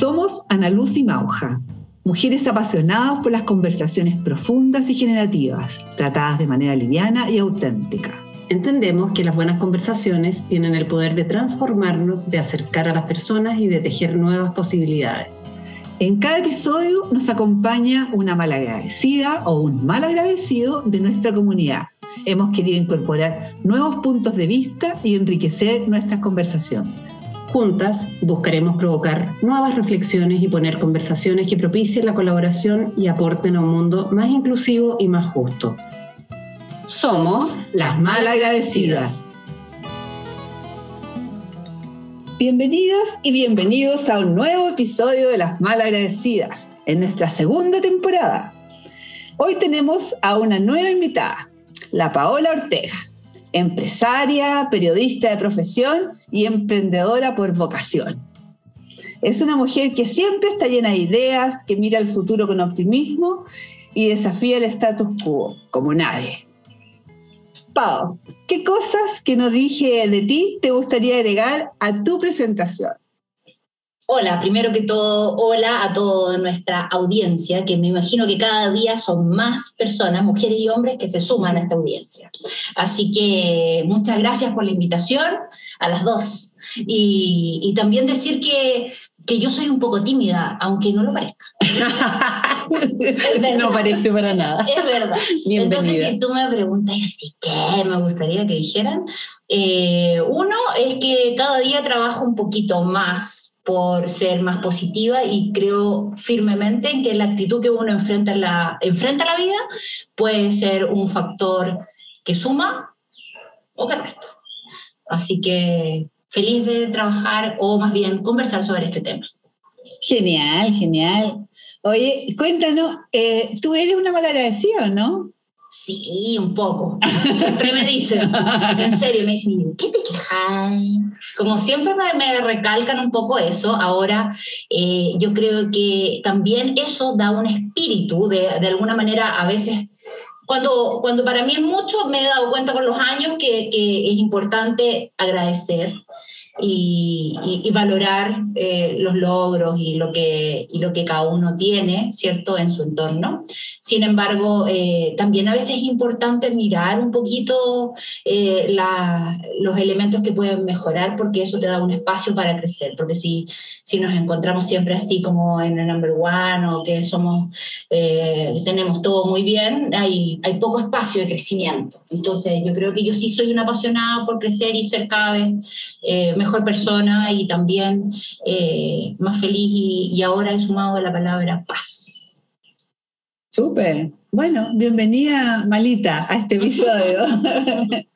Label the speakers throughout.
Speaker 1: Somos Ana Luz y Mauja, mujeres apasionadas por las conversaciones profundas y generativas, tratadas de manera liviana y auténtica.
Speaker 2: Entendemos que las buenas conversaciones tienen el poder de transformarnos, de acercar a las personas y de tejer nuevas posibilidades.
Speaker 1: En cada episodio nos acompaña una malagradecida o un mal agradecido de nuestra comunidad. Hemos querido incorporar nuevos puntos de vista y enriquecer nuestras conversaciones.
Speaker 2: Juntas buscaremos provocar nuevas reflexiones y poner conversaciones que propicien la colaboración y aporten a un mundo más inclusivo y más justo.
Speaker 1: Somos las malagradecidas. Bienvenidas y bienvenidos a un nuevo episodio de Las Malagradecidas, en nuestra segunda temporada. Hoy tenemos a una nueva invitada, la Paola Ortega empresaria, periodista de profesión y emprendedora por vocación. Es una mujer que siempre está llena de ideas, que mira el futuro con optimismo y desafía el status quo, como nadie. Pau, ¿qué cosas que no dije de ti te gustaría agregar a tu presentación?
Speaker 3: Hola, primero que todo, hola a toda nuestra audiencia, que me imagino que cada día son más personas, mujeres y hombres, que se suman a esta audiencia. Así que muchas gracias por la invitación a las dos. Y, también decir que, que, yo soy un poco tímida, aunque no lo parezca.
Speaker 2: no parece para nada.
Speaker 3: Es verdad. Entonces, si tú me preguntas así, ¿qué me gustaría que dijeran? Eh, uno es que cada día trabajo un poquito más por ser más positiva y creo firmemente en que la actitud que uno enfrenta, la, enfrenta la vida puede ser un factor que suma o que resta. Así que feliz de trabajar o más bien conversar sobre este tema.
Speaker 1: Genial, genial. Oye, cuéntanos, eh, tú eres una malagradecida, ¿no?
Speaker 3: Sí, un poco. Siempre me dicen, en serio, me dicen, ¿qué te quejas? Como siempre me, recalcan un poco eso. Ahora, eh, yo creo que también eso da un espíritu, de, de alguna manera, a veces cuando, cuando para mí es mucho, me he dado cuenta con los años que, que es importante agradecer, y, valorar eh, los logros y lo, que, y lo que cada uno tiene, ¿cierto?, en su entorno. Sin embargo, eh, también a veces es importante mirar un poquito eh, los elementos que pueden mejorar porque eso te da un espacio para crecer, porque si, si nos encontramos siempre así como en el number one o que somos, tenemos todo muy bien, hay, hay poco espacio de crecimiento. Entonces, yo creo que yo sí soy una apasionada por crecer y ser cada vez mejor mejor persona y también eh, más feliz y, ahora he sumado la palabra paz.
Speaker 1: Súper. Bueno, bienvenida Malita a este episodio.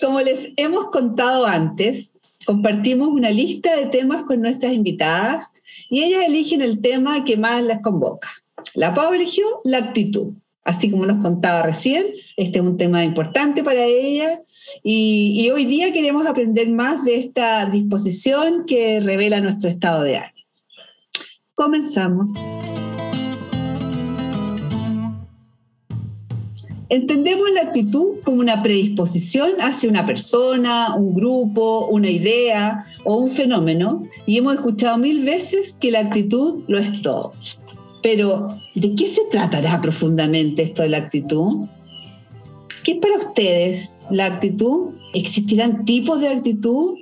Speaker 1: Como les hemos contado antes, compartimos una lista de temas con nuestras invitadas y ellas eligen el tema que más las convoca. La Pau eligió la actitud. Así como nos contaba recién, este es un tema importante para ella y, hoy día queremos aprender más de esta disposición que revela nuestro estado de ánimo. Comenzamos. Entendemos la actitud como una predisposición hacia una persona, un grupo, una idea o un fenómeno y hemos escuchado mil veces que la actitud lo es todo. Pero, ¿de qué se tratará profundamente esto de la actitud? ¿Qué es para ustedes la actitud? ¿Existirán tipos de actitud?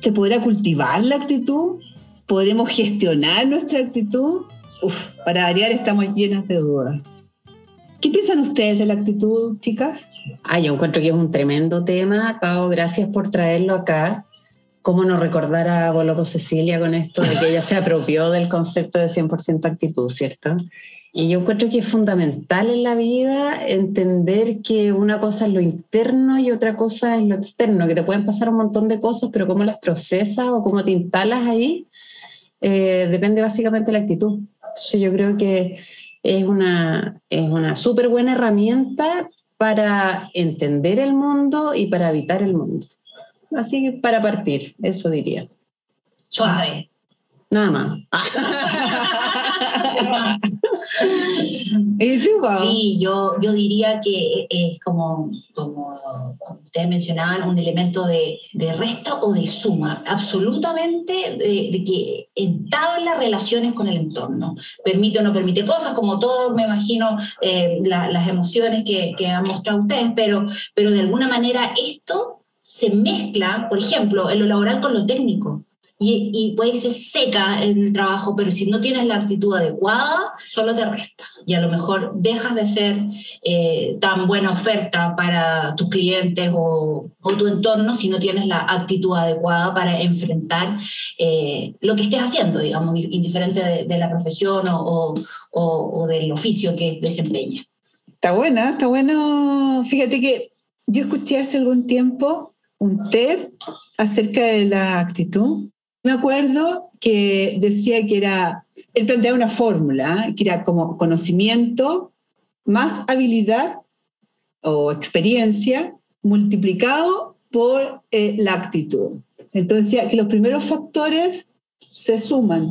Speaker 1: ¿Se podrá cultivar la actitud? ¿Podremos gestionar nuestra actitud? Uf, para variar estamos llenas de dudas. ¿Qué piensan ustedes de la actitud, chicas?
Speaker 2: Ah, yo encuentro que es un tremendo tema, Pau, gracias por traerlo acá. ¿Cómo no recordar a Boloco Cecilia con esto de que ella se apropió del concepto de 100% actitud, ¿cierto? Y yo encuentro que es fundamental en la vida entender que una cosa es lo interno y otra cosa es lo externo, que te pueden pasar un montón de cosas, pero cómo las procesas o cómo te instalas ahí eh, depende básicamente de la actitud. Entonces yo creo que es una, es una súper buena herramienta para entender el mundo y para habitar el mundo. Así que para partir, eso diría.
Speaker 3: Suave.
Speaker 2: Nada más.
Speaker 3: Sí, yo, yo diría que es como, como, ustedes mencionaban, un elemento de, de resta o de suma, absolutamente de, que entabla relaciones con el entorno. Permite o no permite cosas, como todos me imagino eh, la- las emociones que, que han mostrado ustedes, pero, pero de alguna manera esto se mezcla, por ejemplo, en lo laboral con lo técnico. Y, y puede ser seca en el trabajo, pero si no tienes la actitud adecuada, solo te resta. Y a lo mejor dejas de ser eh, tan buena oferta para tus clientes o, tu entorno si no tienes la actitud adecuada para enfrentar eh, lo que estés haciendo, digamos, indiferente de, la profesión o, o- del oficio que desempeña.
Speaker 1: Está buena, está bueno. Fíjate que yo escuché hace algún tiempo un TED acerca de la actitud. Me acuerdo que decía que era, él planteaba una fórmula, ¿eh? que era como conocimiento más habilidad o experiencia multiplicado por eh, la actitud. Entonces, decía que los primeros factores se suman,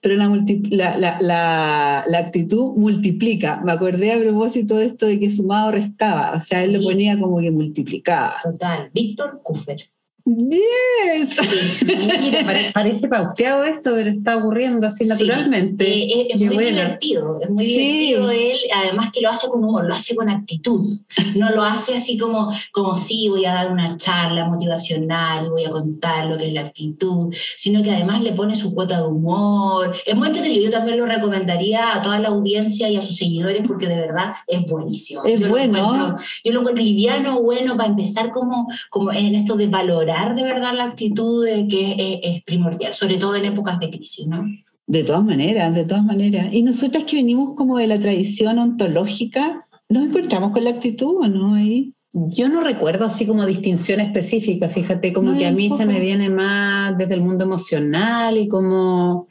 Speaker 1: pero la, multi- la, la- la- la actitud multiplica. Me acordé a propósito de esto de que sumado restaba, o sea, él lo ponía como que multiplicaba.
Speaker 3: Total. Víctor Kuffer.
Speaker 1: Yes.
Speaker 2: Mira, pare- parece pauteado esto, pero está ocurriendo así
Speaker 3: Sí.
Speaker 2: naturalmente.
Speaker 3: Eh, es, muy
Speaker 2: buena.
Speaker 3: divertido, es muy
Speaker 1: Sí.
Speaker 3: divertido él, además que lo hace con humor, lo hace con actitud, no lo hace así como, como sí, voy a dar una charla motivacional, voy a contar lo que es la actitud, sino que además le pone su cuota de humor. Es muy entretenido, yo también lo recomendaría a toda la audiencia y a sus seguidores porque de verdad es buenísimo.
Speaker 1: Es
Speaker 3: Yo lo
Speaker 1: bueno.
Speaker 3: encuentro- yo lo encuentro liviano, bueno, para empezar como, como en esto de valorar de verdad la actitud de que es, es primordial, sobre todo en épocas de crisis, ¿no?
Speaker 1: De todas maneras, de todas maneras. Y nosotras que venimos como de la tradición ontológica, ¿nos encontramos con la actitud o no ahí?
Speaker 2: Yo no recuerdo así como distinción específica, fíjate, como
Speaker 1: No,
Speaker 2: que a mí se me viene más desde el mundo emocional y como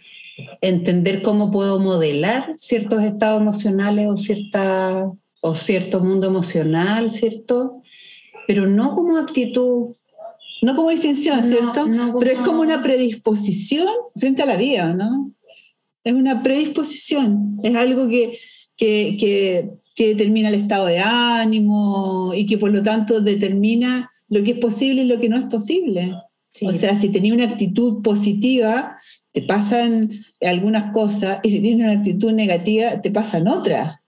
Speaker 2: entender cómo puedo modelar ciertos estados emocionales o, cierta, o cierto mundo emocional, ¿cierto? Pero no como actitud.
Speaker 1: No como distinción,
Speaker 2: No,
Speaker 1: ¿cierto?
Speaker 2: no
Speaker 1: Pero es
Speaker 2: como-
Speaker 1: como una predisposición frente a la vida, ¿no? Es una predisposición, es algo que, que, que, que determina el estado de ánimo y que por lo tanto determina lo que es posible y lo que no es posible.
Speaker 2: Sí.
Speaker 1: O sea, si tenía una actitud positiva, te pasan algunas cosas, y si tienes una actitud negativa, te pasan otras.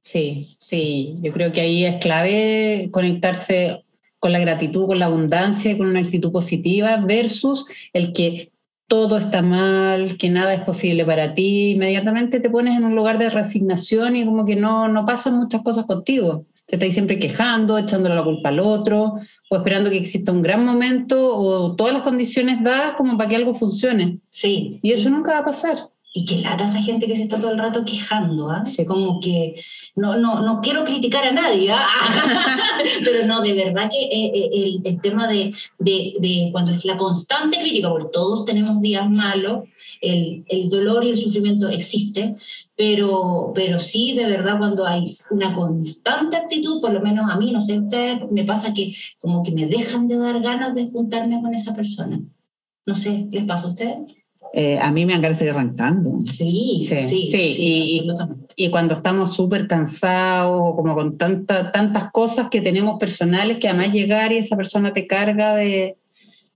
Speaker 2: Sí, sí, yo creo que ahí es clave conectarse con la gratitud, con la abundancia, y con una actitud positiva versus el que todo está mal, que nada es posible para ti, inmediatamente te pones en un lugar de resignación y como que no, no pasan muchas cosas contigo. Te estás siempre quejando, echándole la culpa al otro, o esperando que exista un gran momento o todas las condiciones dadas como para que algo funcione.
Speaker 3: Sí.
Speaker 2: Y eso nunca va a pasar.
Speaker 3: Y que lata esa gente que se está todo el rato quejando, ¿ah?
Speaker 2: Sí.
Speaker 3: Como que no, no, no quiero criticar a nadie, ¿ah? pero no, de verdad que eh, eh, el, el tema de, de, de cuando es la constante crítica, porque todos tenemos días malos, el, el dolor y el sufrimiento existe, pero, pero sí, de verdad, cuando hay una constante actitud, por lo menos a mí, no sé, ustedes, me pasa que como que me dejan de dar ganas de juntarme con esa persona. No sé, ¿les pasa a ustedes?
Speaker 1: Eh, a mí me de seguir arrancando.
Speaker 3: Sí,
Speaker 2: Sí,
Speaker 3: sí, sí,
Speaker 2: sí, y- cuando estamos súper cansados o como con tanta, tantas cosas que tenemos personales que además llegar y esa persona te carga de,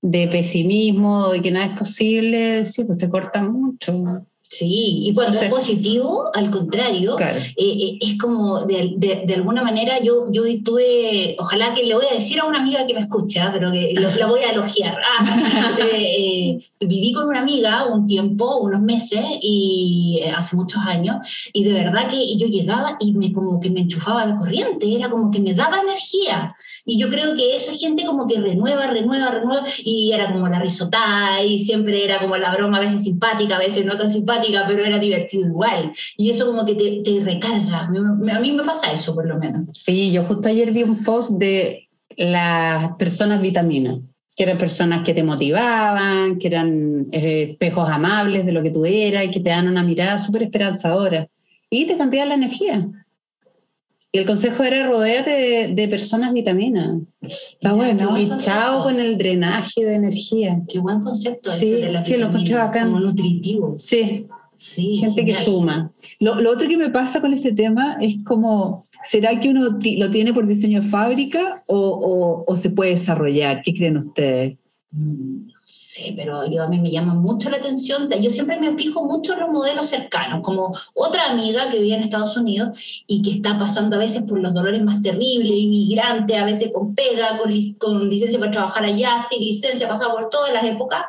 Speaker 2: de pesimismo, de que nada es posible, sí, pues te corta mucho.
Speaker 3: Sí, y cuando es positivo, al contrario,
Speaker 2: Claro.
Speaker 3: eh, eh, es como de, de- de alguna manera yo, yo tuve, ojalá que le voy a decir a una amiga que me escucha, pero que lo- la voy a elogiar. Ah, eh, viví con una amiga un tiempo, unos meses, y hace muchos años, y de verdad que yo llegaba y me como que me enchufaba la corriente, era como que me daba energía. Y yo creo que esa gente como que renueva, renueva, renueva, y era como la risotá, y siempre era como la broma, a veces simpática, a veces no tan simpática, pero era divertido igual. Y eso como que te, te recarga. Me- me- A mí me pasa eso, por lo menos.
Speaker 2: Sí, yo justo ayer vi un post de las personas vitaminas, que eran personas que te motivaban, que eran eh, espejos amables de lo que tú eras y que te dan una mirada súper esperanzadora y te cambiaban la energía. Y el consejo era rodearte de, de personas vitaminas.
Speaker 1: Está bueno.
Speaker 2: Y chao con el drenaje de energía.
Speaker 3: Qué buen concepto
Speaker 2: Sí,
Speaker 3: ese de la
Speaker 2: sí, lo encontré bacán.
Speaker 3: como nutritivo.
Speaker 2: Sí,
Speaker 3: Sí,
Speaker 2: Gente que
Speaker 3: genial.
Speaker 2: suma.
Speaker 1: Lo, lo otro que me pasa con este tema es como, ¿será que uno lo tiene por diseño de fábrica o, o- o se puede desarrollar? ¿Qué creen ustedes?
Speaker 3: Mm, sé, pero a mí me llama mucho la atención. Yo siempre me fijo mucho en los modelos cercanos, como otra amiga que vive en Estados Unidos y que está pasando a veces por los dolores más terribles, inmigrante, a veces con pega, con, con licencia para trabajar allá, sin licencia, pasado por todas las épocas,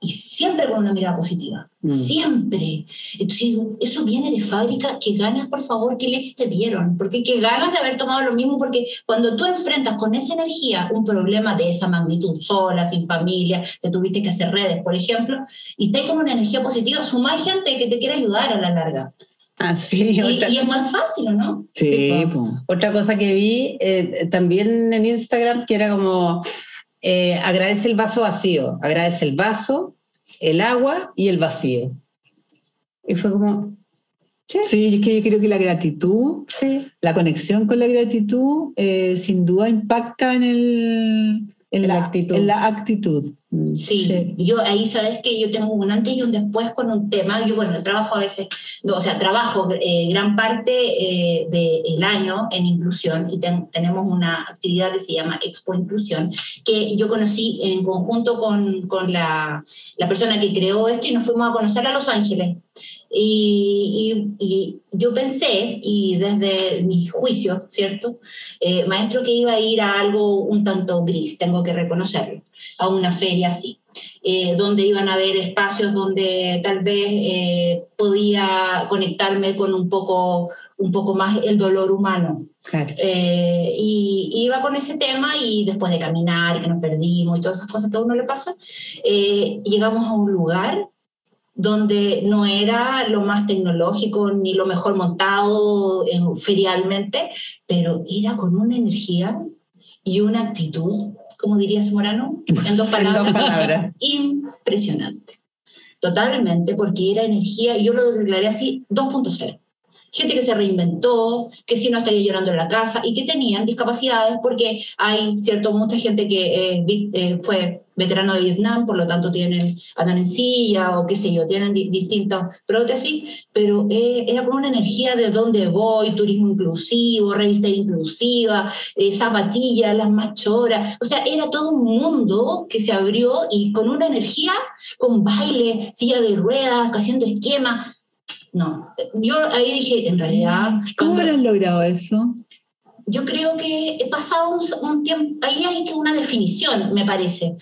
Speaker 3: y siempre con una mirada positiva.
Speaker 2: Mm.
Speaker 3: Siempre. Entonces eso viene de fábrica, qué ganas, por favor, qué leche te dieron, porque qué ganas de haber tomado lo mismo, porque cuando tú enfrentas con esa energía un problema de esa magnitud, sola, sin familia, te tuviste que hacer redes, por ejemplo, y estás con una energía positiva, suma gente que te quiere ayudar a la larga.
Speaker 2: Ah, sí,
Speaker 3: Y,
Speaker 2: otra,
Speaker 3: y es más fácil, ¿o ¿no?
Speaker 2: Sí,
Speaker 1: po.
Speaker 2: otra cosa que vi eh, también en Instagram que era como eh, agradece el vaso vacío, agradece el vaso, el agua y el vacío. Y fue como,
Speaker 1: Sí, es que yo creo que la gratitud,
Speaker 2: sí,
Speaker 1: la conexión con la gratitud, eh, sin duda impacta en, el, en,
Speaker 2: la
Speaker 1: la,
Speaker 2: actitud.
Speaker 1: en la actitud. Mm,
Speaker 3: Sí, yo ahí sabes que yo tengo un antes y un después con un tema. Yo, bueno, trabajo a veces, no, o sea, trabajo eh, gran parte eh, del año en inclusión y ten- tenemos una actividad que se llama Expo Inclusión, que yo conocí en conjunto con, con la, la persona que creó esto y nos fuimos a conocer a Los Ángeles. Y, y- y yo pensé, y desde mis juicios, ¿cierto? Eh, maestro, que iba a ir a algo un tanto gris, tengo que reconocerlo, a una feria así, eh, donde iban a haber espacios donde tal vez eh, podía conectarme con un poco, un poco más el dolor humano.
Speaker 2: claro.
Speaker 3: Eh, y iba con ese tema y después de caminar y que nos perdimos y todas esas cosas que a uno le pasa, eh, llegamos a un lugar donde no era lo más tecnológico ni lo mejor montado en, ferialmente, pero era con una energía y una actitud, como dirías Morano, en dos
Speaker 2: En
Speaker 3: palabras,
Speaker 2: dos palabras.
Speaker 3: impresionante. Totalmente, porque era energía, y yo lo declaré así, 2.0. Gente que se reinventó, que si no estaría llorando en la casa y que tenían discapacidades, porque hay, cierto, mucha gente que eh, eh, fue veterano de Vietnam, por lo tanto tienen, andan o qué sé yo, tienen di- distintas prótesis, pero eh, era con una energía de dónde voy, turismo inclusivo, revista inclusiva, eh, zapatillas, las machoras, o sea, era todo un mundo que se abrió y con una energía, con baile, silla de ruedas, haciendo esquemas. No, yo ahí dije, en realidad,
Speaker 1: ¿Cómo habrán logrado eso?
Speaker 3: yo creo que he pasado un, un tiempo, ahí hay que una definición, me parece.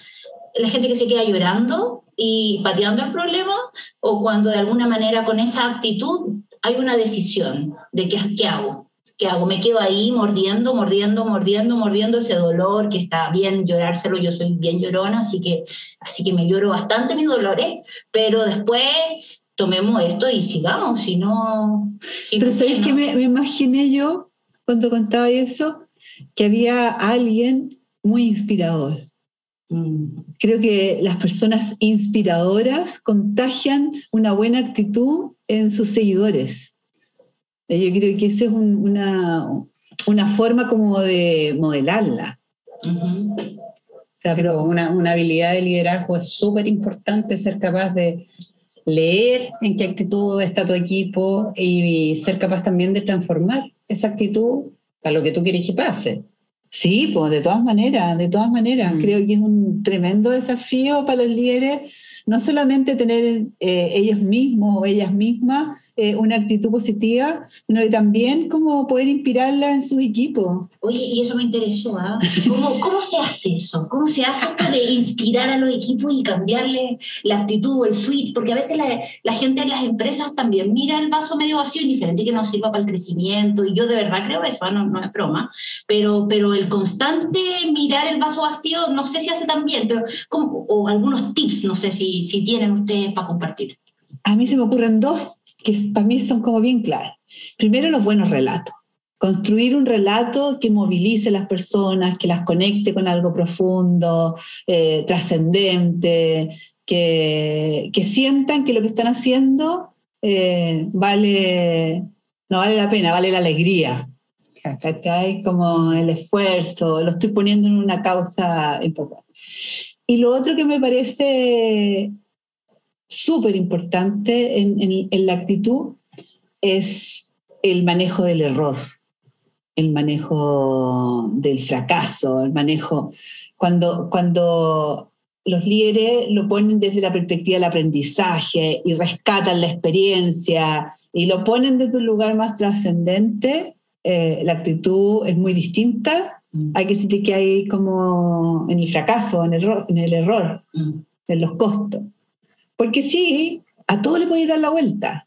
Speaker 3: La gente que se queda llorando y pateando el problema, o cuando de alguna manera con esa actitud hay una decisión de qué, qué hago. ¿Qué hago? Me quedo ahí mordiendo, mordiendo, mordiendo, mordiendo ese dolor, que está bien llorárselo, yo soy bien llorona, así que, así que me lloro bastante mis dolores, pero después tomemos esto y sigamos, si no... si
Speaker 1: Pero
Speaker 3: no,
Speaker 1: ¿sabéis
Speaker 3: ¿no?
Speaker 1: que me, me imaginé yo cuando contaba eso? Que había alguien muy inspirador.
Speaker 3: Mm.
Speaker 1: Creo que las personas inspiradoras contagian una buena actitud en sus seguidores. Eh, Yo creo que esa es un- una, una forma como de modelarla. O sea,
Speaker 2: pero una, una habilidad de liderazgo es súper importante ser capaz de leer en qué actitud está tu equipo y ser capaz también de transformar esa actitud a lo que tú quieres que pase.
Speaker 1: sí, pues de todas maneras, de todas maneras.
Speaker 2: Mm.
Speaker 1: Creo que es un tremendo desafío para los líderes, no solamente tener eh, ellos mismos o ellas mismas eh, una actitud positiva, sino también como poder inspirarla en sus equipos.
Speaker 3: Oye, y eso me interesó, ¿ah? ¿Cómo, ¿Cómo se hace eso? ¿Cómo se hace esto de inspirar a los equipos y cambiarle la actitud o el switch? Porque a veces la, gente en las empresas también mira el vaso medio vacío y diferente que nos sirva para el crecimiento. Y yo de verdad creo eso, ¿ah? no, no es broma. Pero, pero el constante mirar el vaso vacío, no sé si hace tan bien, pero o algunos tips, no sé si, si tienen ustedes para compartir.
Speaker 1: A mí se me ocurren dos que para mí son como bien claras. Primero, los buenos relatos. Construir un relato que movilice a las personas, que las conecte con algo profundo, eh, trascendente, que, que sientan que lo que están haciendo eh, vale, no vale la pena, vale la alegría. ¿cachai? Como el esfuerzo, lo estoy poniendo en una causa importante. Y lo otro que me parece súper importante en, la actitud es el manejo del error, el manejo del fracaso, el manejo, cuando, cuando los líderes lo ponen desde la perspectiva del aprendizaje y rescatan la experiencia y lo ponen desde un lugar más trascendente, eh, la actitud es muy distinta. Mm. Hay que decir que hay como en el fracaso, en el, error, en el error, mm. en los costos. Porque sí, a todo le puede dar la vuelta,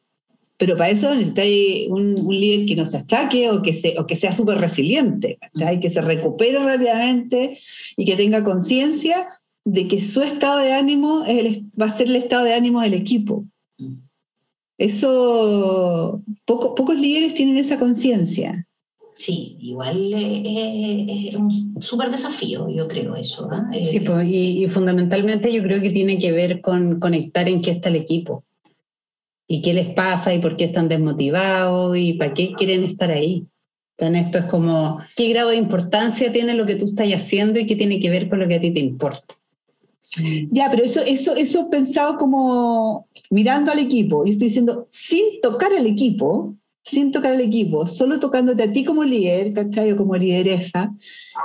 Speaker 1: pero para eso necesitáis un, un, líder que no se achaque o que, se, o que sea súper resiliente, que se recupere rápidamente y que tenga conciencia de que su estado de ánimo va a ser el estado de ánimo del equipo. Eso, pocos líderes tienen esa conciencia.
Speaker 3: Sí, igual es un súper desafío, yo creo eso.
Speaker 2: ¿eh? Sí, pues, y, y, fundamentalmente yo creo que tiene que ver con conectar en qué está el equipo y qué les pasa y por qué están desmotivados y para qué quieren estar ahí. Entonces esto es como, ¿qué grado de importancia tiene lo que tú estás haciendo y qué tiene que ver con lo que a ti te importa?
Speaker 1: Ya, pero eso, eso, eso pensado como mirando al equipo. Yo estoy diciendo, sin tocar al equipo, sin tocar al equipo, solo tocándote a ti como líder, ¿cachai? O como lideresa,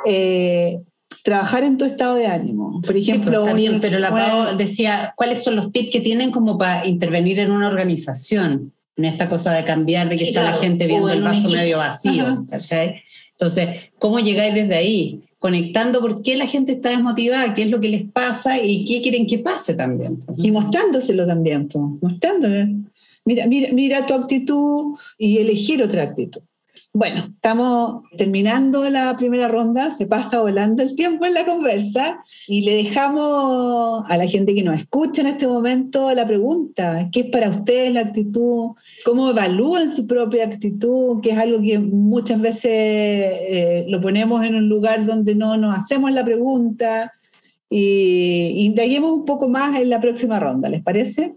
Speaker 1: eh, trabajar en tu estado de ánimo. Por ejemplo,
Speaker 2: pero la decía, ¿cuáles son los tips que tienen como para intervenir en una organización? En esta cosa de cambiar, de que está la gente viendo el vaso medio vacío, ¿cachai? Entonces, ¿cómo llegáis desde ahí? Conectando por qué la gente está desmotivada, qué es lo que les pasa y qué quieren que pase también.
Speaker 1: Y mostrándoselo también, pues, mostrándole. Mira, tu actitud y elegir otra actitud. Bueno, estamos terminando la primera ronda, se pasa volando el tiempo en la conversa y le dejamos a la gente que nos escucha en este momento la pregunta, ¿qué es para ustedes la actitud? ¿Cómo evalúan su propia actitud? Que es algo que muchas veces eh, lo ponemos en un lugar donde no nos hacemos la pregunta y indaguemos un poco más en la próxima ronda, ¿les parece?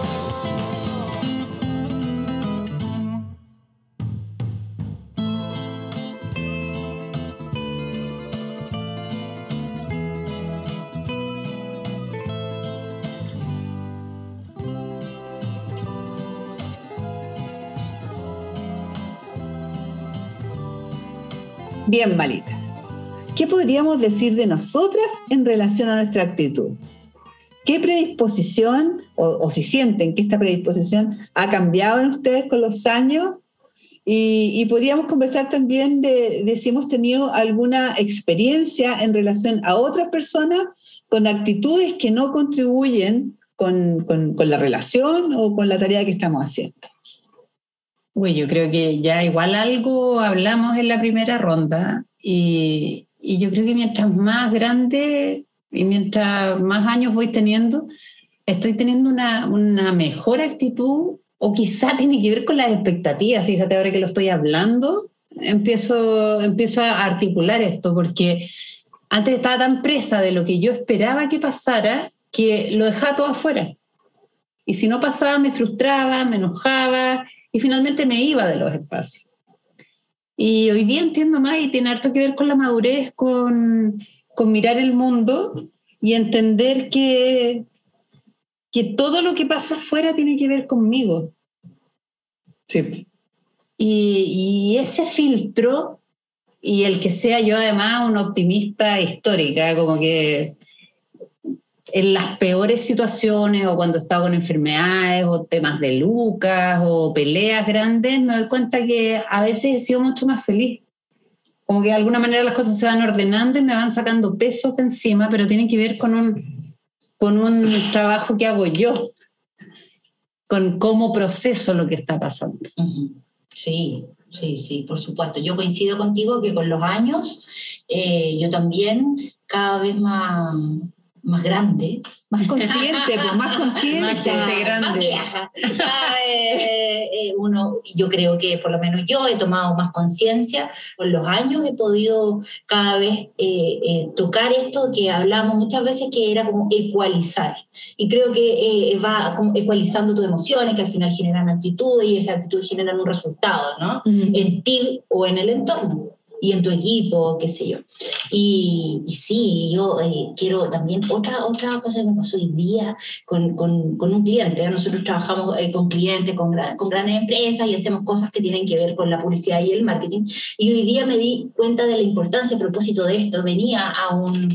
Speaker 1: Bien, malita. ¿Qué podríamos decir de nosotras en relación a nuestra actitud? ¿Qué predisposición, o, si sienten que esta predisposición ha cambiado en ustedes con los años? Y, podríamos conversar también de, si hemos tenido alguna experiencia en relación a otras personas con actitudes que no contribuyen con, la relación o con la tarea que estamos haciendo.
Speaker 2: Uy, yo creo que ya igual algo hablamos en la primera ronda y, y yo creo que mientras más grande y mientras más años voy teniendo, estoy teniendo una, una mejor actitud o quizá tiene que ver con las expectativas. Fíjate, ahora que lo estoy hablando, empiezo, empiezo a articular esto, porque antes estaba tan presa de lo que yo esperaba que pasara que lo dejaba todo afuera. Y si no pasaba, me frustraba, me enojaba y finalmente me iba de los espacios. Y hoy día entiendo más y tiene harto que ver con la madurez, con, con mirar el mundo y entender que, que todo lo que pasa afuera tiene que ver conmigo.
Speaker 1: Sí.
Speaker 2: Y, y, ese filtro, y el que sea yo además una optimista histórica, como que en las peores situaciones o cuando he estado con enfermedades o temas de lucas o peleas grandes, me doy cuenta que a veces he sido mucho más feliz como que de alguna manera las cosas se van ordenando y me van sacando pesos de encima, pero tienen que ver con un, con un trabajo que hago yo, con cómo proceso lo que está pasando.
Speaker 3: Sí, sí, sí, por supuesto. Yo coincido contigo que con los años eh, yo también cada vez más, más grande.
Speaker 1: Más consciente, pues, más consciente.
Speaker 2: Más gente grande.
Speaker 3: vieja. Ah, eh, eh, uno, yo creo que por lo menos yo he tomado más conciencia. Con los años he podido cada vez eh, eh, tocar esto que hablamos muchas veces que era como ecualizar. Y creo que eh, va como ecualizando tus emociones, que al final generan actitudes y esas actitudes generan un resultado, ¿no?
Speaker 1: Mm.
Speaker 3: En ti o en el entorno y en tu equipo, qué sé yo. Y, y sí, yo eh, quiero también, otra, otra cosa que me pasó hoy día con, con, con un cliente, nosotros trabajamos eh, con clientes, con, gran- con grandes empresas y hacemos cosas que tienen que ver con la publicidad y el marketing. Y hoy día me di cuenta de la importancia a propósito de esto. Venía a un,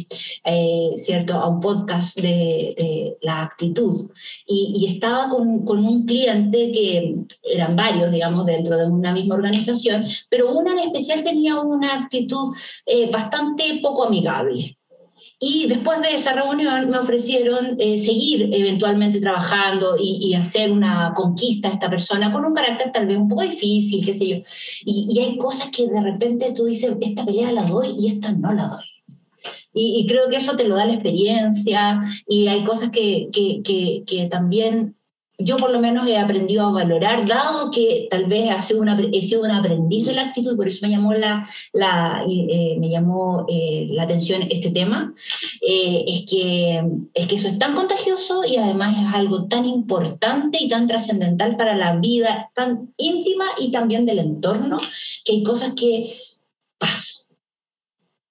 Speaker 3: eh, ¿cierto? A un podcast de, de la actitud y, y estaba con, con un cliente que eran varios, digamos, dentro de una misma organización, pero una en especial tenía una actitud eh, bastante poco amigable. Y después de esa reunión me ofrecieron eh, seguir eventualmente trabajando y, hacer una conquista a esta persona con un carácter tal vez un poco difícil, qué sé yo. Y, hay cosas que de repente tú dices, esta pelea la doy y esta no la doy. Y, creo que eso te lo da la experiencia y hay cosas que, que, que también yo por lo menos he aprendido a valorar, dado que tal vez he sido una, he sido una aprendiz de la actitud y por eso me llamó la, la, eh, me llamó, eh, la atención este tema, eh, es, que, es que eso es tan contagioso y además es algo tan importante y tan trascendental para la vida tan íntima y también del entorno, que hay cosas que paso,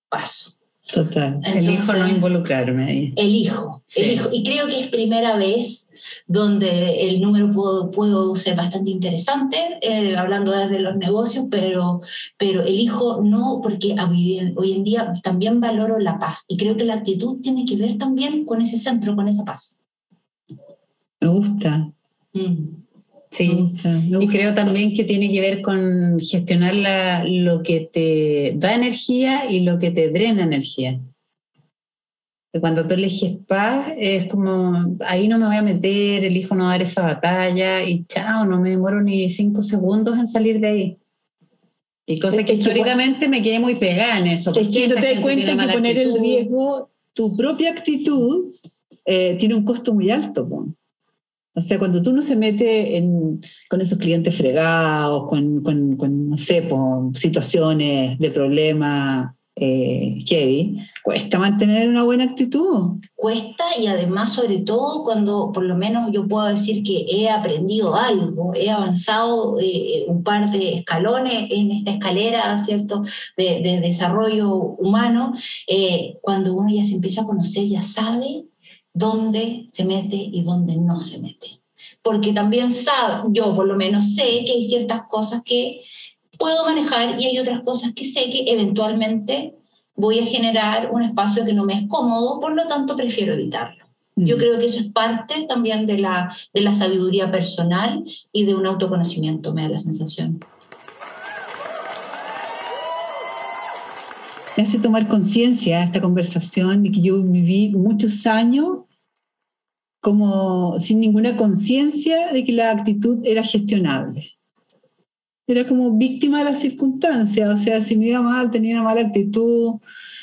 Speaker 3: paso.
Speaker 1: Total.
Speaker 2: Elijo no
Speaker 3: Entonces-
Speaker 2: involucrarme ahí.
Speaker 3: Elijo,
Speaker 2: Sí.
Speaker 3: elijo. Y creo que es primera vez donde el número puedo, puedo ser bastante interesante, eh, hablando desde los negocios, pero, pero elijo no, porque hoy, hoy en día también valoro la paz. Y creo que la actitud tiene que ver también con ese centro, con esa paz.
Speaker 1: Me gusta.
Speaker 3: Mm.
Speaker 2: Sí. Y creo también que tiene que ver con gestionar la- lo que te da energía y lo que te drena energía. Cuando tú eliges paz, es como, ahí no me voy a meter, elijo no dar esa batalla y chao, no me demoro ni cinco segundos en salir de ahí. Y cosa
Speaker 1: Es
Speaker 2: que
Speaker 1: que
Speaker 2: históricamente me quedé muy pegada en eso.
Speaker 1: Es
Speaker 2: ¿Por qué
Speaker 1: que no te das cuenta que poner el
Speaker 2: actitud?
Speaker 1: riesgo, tu propia actitud, eh, tiene un costo muy alto. po. O sea, cuando tú no se mete en, con esos clientes fregados, con, con, con, no sé, po, situaciones de problema eh, heavy, cuesta mantener una buena actitud.
Speaker 3: cuesta y además sobre todo cuando por lo menos yo puedo decir que he aprendido algo, he avanzado eh, un par de escalones en esta escalera, ¿cierto?, de, de desarrollo humano, eh, cuando uno ya se empieza a conocer, ya sabe dónde se mete y dónde no se mete. Porque también sabe, yo por lo menos sé que hay ciertas cosas que puedo manejar y hay otras cosas que sé que eventualmente voy a generar un espacio que no me es cómodo, por lo tanto prefiero evitarlo. Yo
Speaker 1: Mm.
Speaker 3: creo que eso es parte también de la, de la sabiduría personal y de un autoconocimiento, me da la sensación.
Speaker 1: me hace tomar conciencia esta conversación de que yo viví muchos años como sin ninguna conciencia de que la actitud era gestionable. Era como víctima de las circunstancias, o sea, si me iba mal, tenía una mala actitud.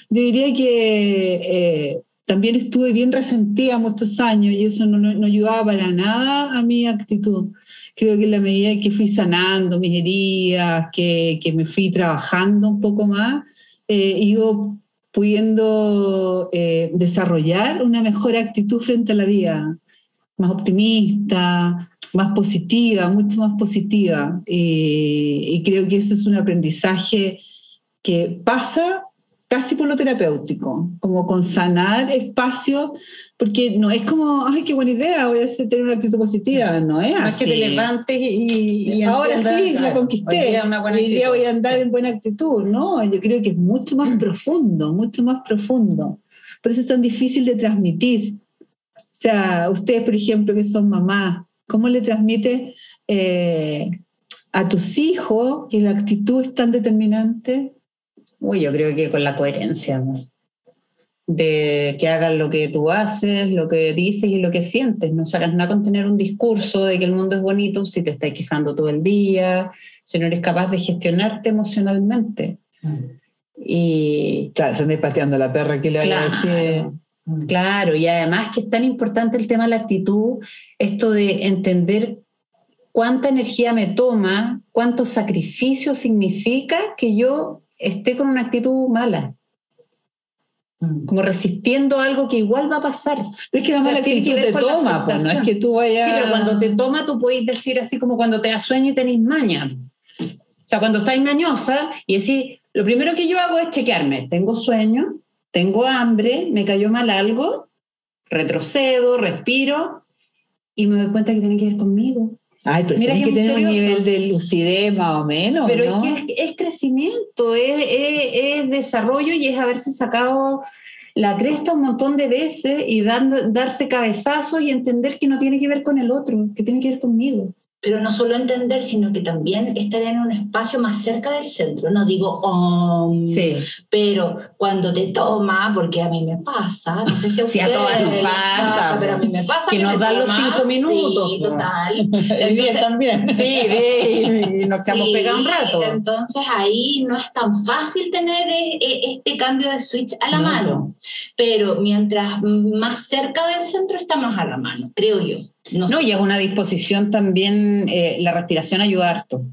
Speaker 1: Yo diría que eh, también estuve bien resentida muchos años y eso no, no- ayudaba para nada a mi actitud. Creo que en la medida que fui sanando mis heridas, que, que me fui trabajando un poco más, eh, ido pudiendo eh, desarrollar una mejor actitud frente a la vida, más optimista, más positiva, mucho más positiva. Eh, y creo que eso es un aprendizaje que pasa casi por lo terapéutico, como con sanar espacios, porque no es como, ay, qué buena idea, voy a tener una actitud positiva, no es
Speaker 2: No es
Speaker 1: así.
Speaker 2: que te levantes y, y
Speaker 1: Ahora
Speaker 2: entiendas,
Speaker 1: sí,
Speaker 2: claro,
Speaker 1: lo conquisté.
Speaker 2: Hoy día, una buena
Speaker 1: Hoy día voy a andar en buena actitud. No, yo creo que es mucho más profundo, mucho más profundo. Por eso es tan difícil de transmitir. O sea, ustedes, por ejemplo, que son mamás, ¿cómo le transmite eh, a tus hijos que la actitud es tan determinante?
Speaker 2: Uy, yo creo que con la coherencia, ¿no? de que hagan lo que tú haces, lo que dices y lo que sientes. No sacas nada con tener un discurso de que el mundo es bonito si te estás quejando todo el día, si no eres capaz de gestionarte emocionalmente. Y
Speaker 1: Claro, se anda pateando la perra que le
Speaker 2: Claro.
Speaker 1: vaya a decir.
Speaker 2: Claro, y además que es tan importante el tema de la actitud, esto de entender cuánta energía me toma, cuánto sacrificio significa que yo esté con una actitud mala,
Speaker 3: Mm.
Speaker 2: como resistiendo algo que igual va a pasar.
Speaker 1: Es que la
Speaker 2: O sea,
Speaker 1: mala actitud te toma, pues, no es que tú vayas.
Speaker 2: Sí, pero cuando te toma, tú puedes decir así como cuando te da sueño y tenés maña. O sea, cuando estás mañosa y decís, lo primero que yo hago es chequearme. Tengo sueño, tengo hambre, me cayó mal algo, retrocedo, respiro y me doy cuenta que tiene que ver conmigo.
Speaker 1: Ay, pero
Speaker 2: Mira qué
Speaker 1: que tener un nivel de lucidez más o menos.
Speaker 2: Pero
Speaker 1: ¿no?
Speaker 2: es que es, es crecimiento, es, es- es desarrollo y es haberse sacado la cresta un montón de veces y dando, darse cabezazos y entender que no tiene que ver con el otro, que tiene que ver conmigo.
Speaker 3: Pero no solo entender, sino que también estar en un espacio más cerca del centro. No digo, "Om",
Speaker 2: Sí.
Speaker 3: pero cuando te toma, porque a mí me pasa, no sé si a
Speaker 2: Sí, a todas nos pasa,
Speaker 3: pero a mí me pasa
Speaker 2: que nos dan los cinco minutos,
Speaker 3: Sí, total.
Speaker 1: El día
Speaker 3: Entonces-
Speaker 1: también.
Speaker 2: Sí, y nos quedamos
Speaker 3: Sí,
Speaker 2: pegados un rato.
Speaker 3: Entonces ahí no es tan fácil tener eh, eh, este cambio de switch a la
Speaker 1: No,
Speaker 3: mano, pero mientras más cerca del centro está más a la mano, creo yo. No,
Speaker 2: No,
Speaker 3: sé.
Speaker 2: y es una disposición también, eh, la respiración ayuda harto.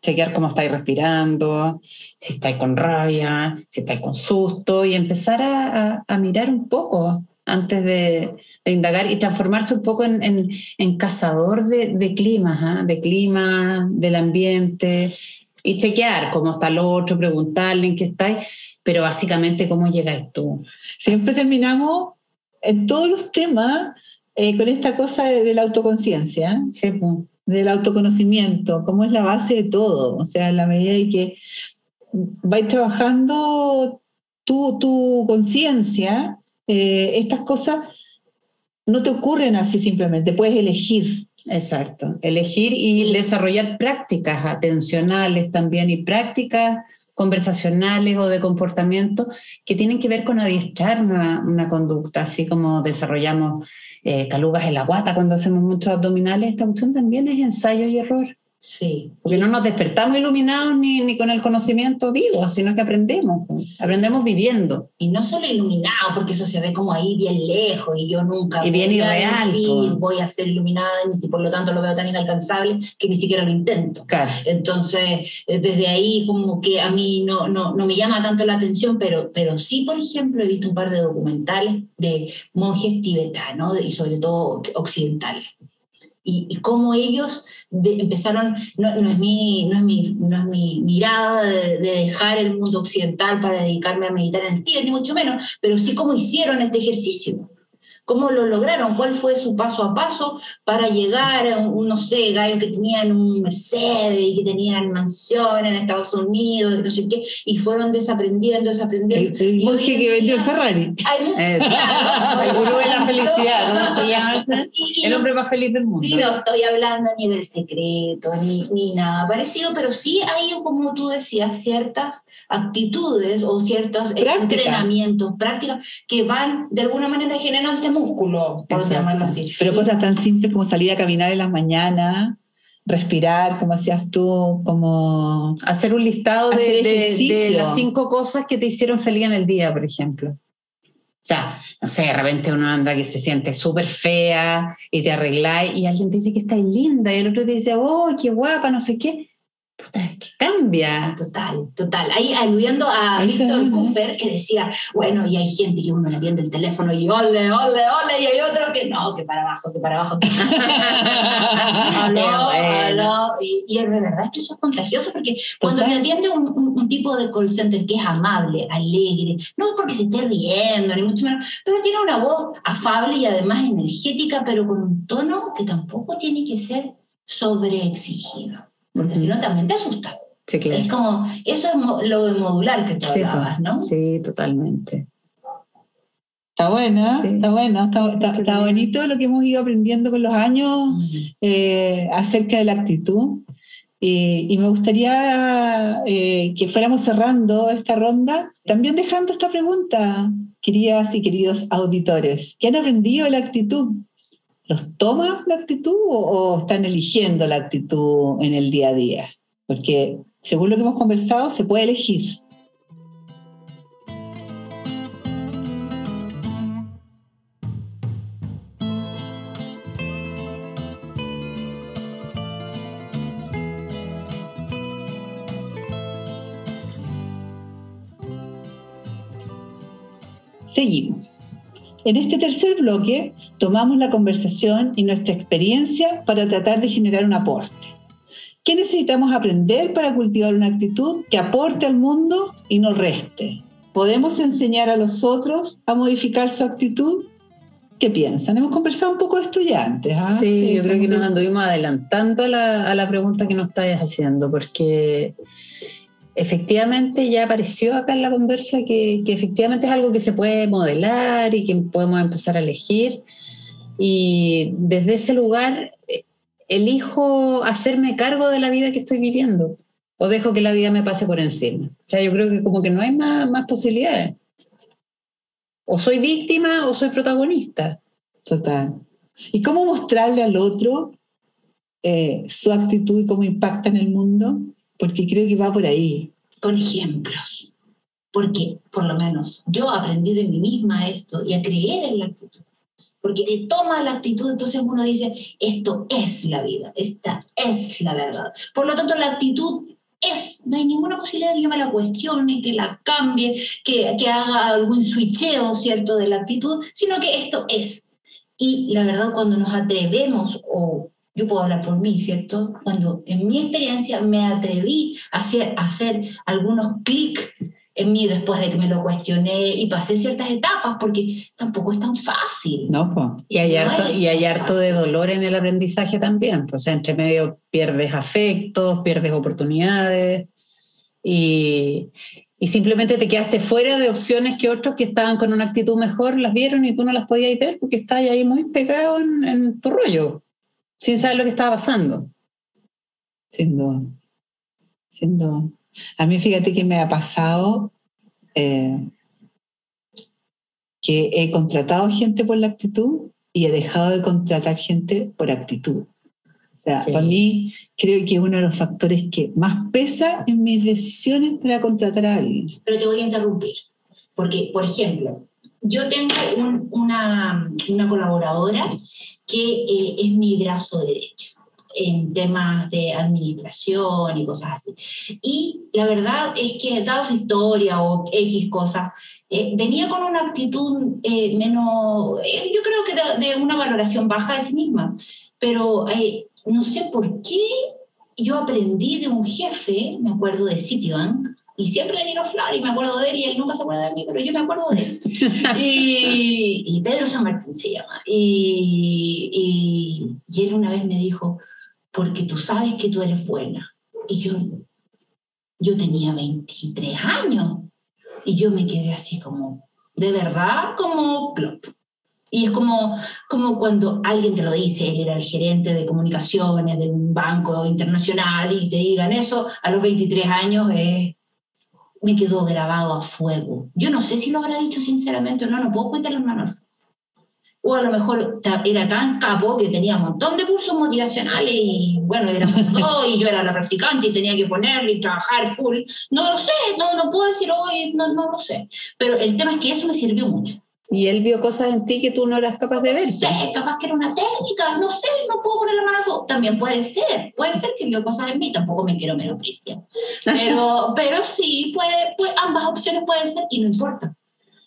Speaker 2: Chequear cómo estáis respirando, si estáis con rabia, si estáis con susto, y empezar a, a- a mirar un poco antes de, de indagar y transformarse un poco en, en- en cazador de, de climas, ¿ah? de clima, del ambiente, y chequear cómo está el otro, preguntarle en qué estáis, pero básicamente cómo llegáis tú.
Speaker 1: Siempre terminamos en todos los temas eh, con esta cosa de, de la autoconciencia,
Speaker 2: Sí, pues.
Speaker 1: del autoconocimiento, cómo es la base de todo. O sea, en la medida en que vais trabajando tu, tu conciencia, eh, estas cosas no te ocurren así simplemente, puedes elegir.
Speaker 2: Exacto, elegir y desarrollar prácticas atencionales también y prácticas conversacionales o de comportamiento que tienen que ver con adiestrar una, conducta, así como desarrollamos eh, calugas en la guata cuando hacemos muchos abdominales, esta cuestión también es ensayo y error,
Speaker 3: Sí.
Speaker 2: porque no nos despertamos iluminados ni, ni con el conocimiento vivo, sino que aprendemos, pues, aprendemos viviendo.
Speaker 3: Y no solo iluminado, porque eso se ve como ahí bien lejos y yo nunca
Speaker 2: Y bien
Speaker 3: voy a
Speaker 2: irreal,
Speaker 3: decir,
Speaker 2: po.
Speaker 3: voy a ser iluminada y si por lo tanto lo veo tan inalcanzable que ni siquiera lo intento.
Speaker 2: Claro.
Speaker 3: Entonces, eh, desde ahí como que a mí no, no, no me llama tanto la atención, pero, pero sí, por ejemplo, he visto un par de documentales de monjes tibetanos y sobre todo occidentales. Y, cómo ellos empezaron, no, no es, mi, no, es mi, no es mi mirada de, de dejar el mundo occidental para dedicarme a meditar en el Tíbet, ni mucho menos, pero sí cómo hicieron este ejercicio. ¿Cómo lo lograron? ¿Cuál fue su paso a paso para llegar a un, no sé, gallos que tenían un Mercedes y que tenían mansión en Estados Unidos, y no sé qué, y fueron desaprendiendo, desaprendiendo.
Speaker 1: El, el
Speaker 3: Y
Speaker 1: monje que
Speaker 3: en
Speaker 1: vendió el Ferrari.
Speaker 3: Claro.
Speaker 2: El gurú de la felicidad, ¿cómo se llama El
Speaker 3: no-
Speaker 2: hombre más feliz del mundo.
Speaker 3: y no estoy hablando ni del secreto, ni, ni nada parecido, pero sí hay, como tú decías, ciertas actitudes o ciertos
Speaker 1: Práctica.
Speaker 3: entrenamientos, prácticas que van de alguna manera generando este músculo, por
Speaker 2: Exacto.
Speaker 3: llamarlo así.
Speaker 1: Pero cosas tan simples como salir a caminar en las mañanas, respirar, como hacías tú, como...
Speaker 2: Hacer un listado de,
Speaker 1: Hacer
Speaker 2: de- de
Speaker 1: ejercicio.
Speaker 2: las cinco cosas que te hicieron feliz en el día, por ejemplo. O sea, no sé, de repente uno anda que se siente súper fea y te arregláis y alguien te dice que estás linda y el otro te dice, oh, qué guapa, no sé qué. Puta, es que cambia.
Speaker 3: Total, total. Ahí aludiendo a
Speaker 1: Ahí
Speaker 3: Víctor. Kufer que decía, bueno, y hay gente que uno le atiende el teléfono y ole, ole, ole, y hay otros que no, que para abajo, que para abajo. aló,
Speaker 2: Qué bueno.
Speaker 3: aló. Y, y es de verdad que eso es contagioso porque cuando te
Speaker 1: Total.
Speaker 3: atiende un, un- un tipo de call center que es amable, alegre, no es porque se esté riendo, ni mucho menos, pero tiene una voz afable y además energética, pero con un tono que tampoco tiene que ser sobreexigido, porque si no también te asusta.
Speaker 2: Sí, claro.
Speaker 3: Es como, eso es lo de modular que tú
Speaker 2: Sí,
Speaker 3: hablabas, ¿no?
Speaker 2: Sí, totalmente.
Speaker 1: Está bueno,
Speaker 2: Sí.
Speaker 1: está bueno, está, está- bonito lo que hemos ido aprendiendo con los años eh, acerca de la actitud. Y, y me gustaría eh, que fuéramos cerrando esta ronda, también dejando esta pregunta, queridas y queridos auditores. ¿Qué han aprendido de la actitud? los toma la actitud o, o, están eligiendo la actitud en el día a día? Porque según lo que hemos conversado, se puede elegir. Seguimos. En este tercer bloque tomamos la conversación y nuestra experiencia para tratar de generar un aporte. ¿Qué necesitamos aprender para cultivar una actitud que aporte al mundo y no reste? ¿Podemos enseñar a los otros a modificar su actitud? ¿Qué piensan? Hemos conversado un poco de esto ya antes. ¿ah?
Speaker 2: Sí, yo creo que nos anduvimos adelantando a la, a la pregunta que nos estáis haciendo, porque efectivamente ya apareció acá en la conversa que, que efectivamente es algo que se puede modelar y que podemos empezar a elegir. Y desde ese lugar eh, elijo hacerme cargo de la vida que estoy viviendo o dejo que la vida me pase por encima. O sea, yo creo que como que no hay más, más posibilidades. O soy víctima o soy protagonista.
Speaker 1: Total. ¿Y cómo mostrarle al otro eh, su actitud y cómo impacta en el mundo? Porque creo que va por ahí.
Speaker 3: con ejemplos. Porque, por lo menos, yo aprendí de mí misma esto y a creer en la actitud. Porque te toma la actitud, entonces uno dice, esto es la vida, esta es la verdad. Por lo tanto, la actitud es, no hay ninguna posibilidad de que yo me la cuestione, que la cambie, que, que haga algún switcheo, ¿cierto?, de la actitud, sino que esto es. Y la verdad, cuando nos atrevemos, o yo puedo hablar por mí, ¿cierto? Cuando en mi experiencia me atreví a hacer, a hacer algunos clics en mí después de que me lo cuestioné y pasé ciertas etapas, porque tampoco es tan fácil.
Speaker 1: ¿No? po?
Speaker 2: Y hay,
Speaker 3: No
Speaker 2: harto, y hay harto de dolor en el aprendizaje también. pues, O sea, entre medio pierdes afectos, pierdes oportunidades y, y simplemente te quedaste fuera de opciones que otros que estaban con una actitud mejor las vieron y tú no las podías ver porque estás ahí muy pegado en, en tu rollo, sin saber lo que estaba pasando.
Speaker 1: Sin duda. A mí fíjate que me ha pasado eh, que he contratado gente por la actitud y he dejado de contratar gente por actitud. O sea,
Speaker 2: Sí.
Speaker 1: para mí creo que es uno de los factores que más pesa en mis decisiones para contratar a alguien.
Speaker 3: Pero te voy a interrumpir, porque, por ejemplo, yo tengo un- una, una colaboradora que eh, es mi brazo derecho en temas de administración y cosas así. Y la verdad es que, dado su historia o X cosas, eh, venía con una actitud eh, menos, eh, yo creo que de, una valoración baja de sí misma, pero eh, no sé por qué yo aprendí de un jefe, me acuerdo de Citibank, y siempre le tiro flor y me acuerdo de él y él nunca se acuerda de mí, pero yo me acuerdo de él. y, y Pedro San Martín se llama. Y, y, y él una vez me dijo, porque tú sabes que tú eres buena. Y yo, yo tenía 23 años. Y yo me quedé así como, de verdad, como plop. Y es como, como cuando alguien te lo dice, él era el gerente de comunicaciones de un banco internacional y te digan eso a los 23 años, eh, me quedó grabado a fuego. Yo no sé si lo habrá dicho sinceramente o no, no puedo meter las manos. O a lo mejor era tan capo que tenía un montón de cursos motivacionales y bueno, éramos dos y yo era la practicante y tenía que ponerle y trabajar full. No lo sé, no, no puedo decir hoy, no, no lo sé. Pero el tema es que eso me sirvió mucho.
Speaker 2: Y él vio cosas en ti que tú no eras capaz de ver.
Speaker 3: No sé, capaz que era una técnica, no sé, no puedo poner la mano al fuego. También puede ser, puede ser que vio cosas en mí, tampoco me quiero menospreciar. Pero, pero sí, puede, puede- ambas opciones pueden ser y no importa.